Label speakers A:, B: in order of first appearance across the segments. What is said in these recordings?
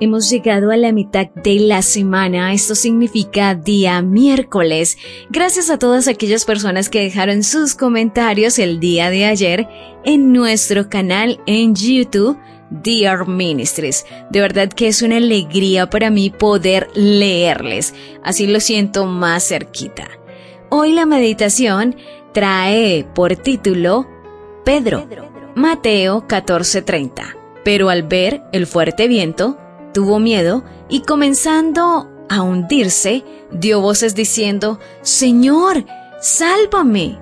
A: Hemos llegado a la mitad de la semana, esto significa día miércoles. Gracias a todas aquellas personas que dejaron sus comentarios el día de ayer en nuestro canal en YouTube. Dear Ministries. De verdad que es una alegría para mí poder leerles. Así lo siento más cerquita. Hoy la meditación trae por título Pedro, Mateo 14:30. Pero al ver el fuerte viento, tuvo miedo y comenzando a hundirse, dio voces diciendo, Señor, sálvame.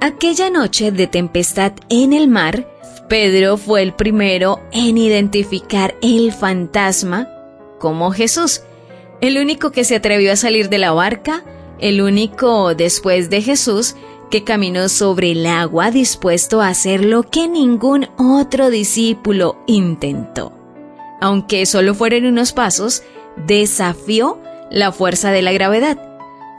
A: Aquella noche de tempestad en el mar, Pedro fue el primero en identificar el fantasma como Jesús, el único que se atrevió a salir de la barca, el único después de Jesús que caminó sobre el agua dispuesto a hacer lo que ningún otro discípulo intentó. Aunque solo fueron unos pasos, desafió la fuerza de la gravedad.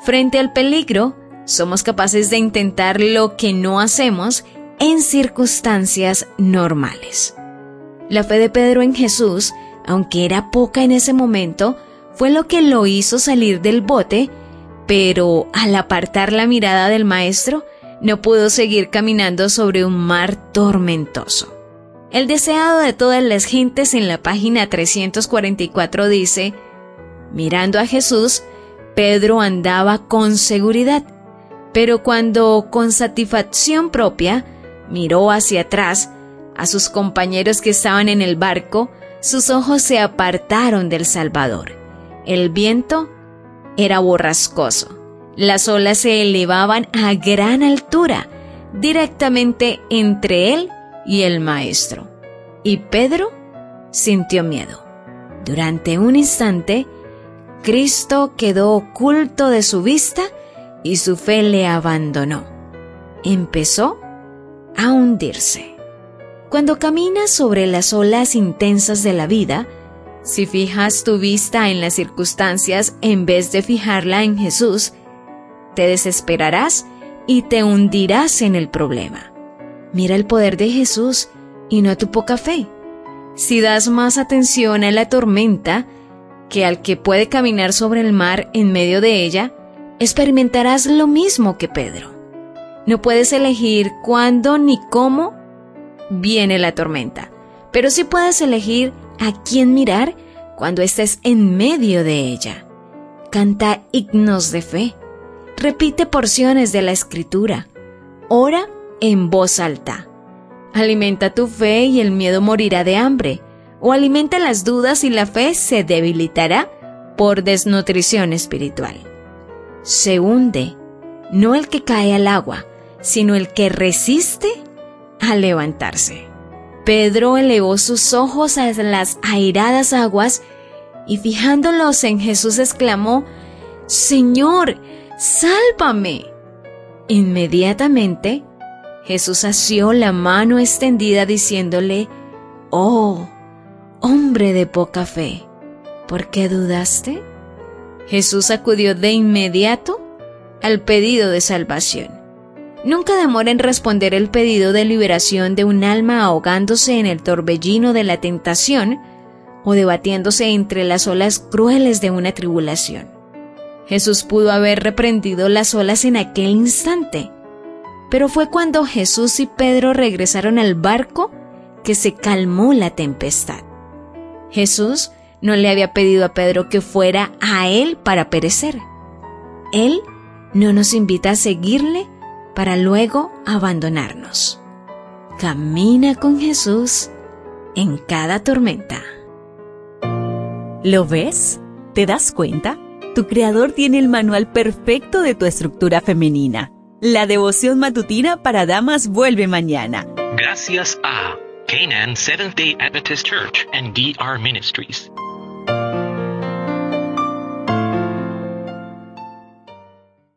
A: Frente al peligro, somos capaces de intentar lo que no hacemos en circunstancias normales. La fe de Pedro en Jesús, aunque era poca en ese momento, fue lo que lo hizo salir del bote pero al apartar la mirada del maestro, no pudo seguir caminando sobre un mar tormentoso. El deseado de todas las gentes en la página 344 dice, mirando a Jesús, Pedro andaba con seguridad, pero cuando con satisfacción propia miró hacia atrás a sus compañeros que estaban en el barco, sus ojos se apartaron del Salvador. El viento era borrascoso. Las olas se elevaban a gran altura, directamente entre él y el maestro. Y Pedro sintió miedo. Durante un instante, Cristo quedó oculto de su vista y su fe le abandonó. Empezó a hundirse. Cuando caminas sobre las olas intensas de la vida, si fijas tu vista en las circunstancias en vez de fijarla en Jesús, te desesperarás y te hundirás en el problema. Mira el poder de Jesús y no tu poca fe. Si das más atención a la tormenta que al que puede caminar sobre el mar en medio de ella, experimentarás lo mismo que Pedro. No puedes elegir cuándo ni cómo viene la tormenta, pero sí puedes elegir a quién mirar cuando estés en medio de ella. Canta himnos de fe. Repite porciones de la escritura. Ora en voz alta. Alimenta tu fe y el miedo morirá de hambre. O alimenta las dudas y la fe se debilitará por desnutrición espiritual. Se hunde, no el que cae al agua, sino el que resiste a levantarse. Pedro elevó sus ojos a las airadas aguas y fijándolos en Jesús exclamó, Señor, sálvame. Inmediatamente, Jesús asió la mano extendida diciéndole, Oh, hombre de poca fe, ¿por qué dudaste? Jesús acudió de inmediato al pedido de salvación. Nunca demora en responder el pedido de liberación de un alma ahogándose en el torbellino de la tentación o debatiéndose entre las olas crueles de una tribulación. Jesús pudo haber reprendido las olas en aquel instante, pero fue cuando Jesús y Pedro regresaron al barco que se calmó la tempestad. Jesús no le había pedido a Pedro que fuera a él para perecer. Él no nos invita a seguirle para luego abandonarnos. Camina con Jesús en cada tormenta.
B: ¿Lo ves? ¿Te das cuenta? Tu creador tiene el manual perfecto de tu estructura femenina. La devoción matutina para damas vuelve mañana.
C: Gracias a Canaan Seventh Day Adventist Church and DR Ministries.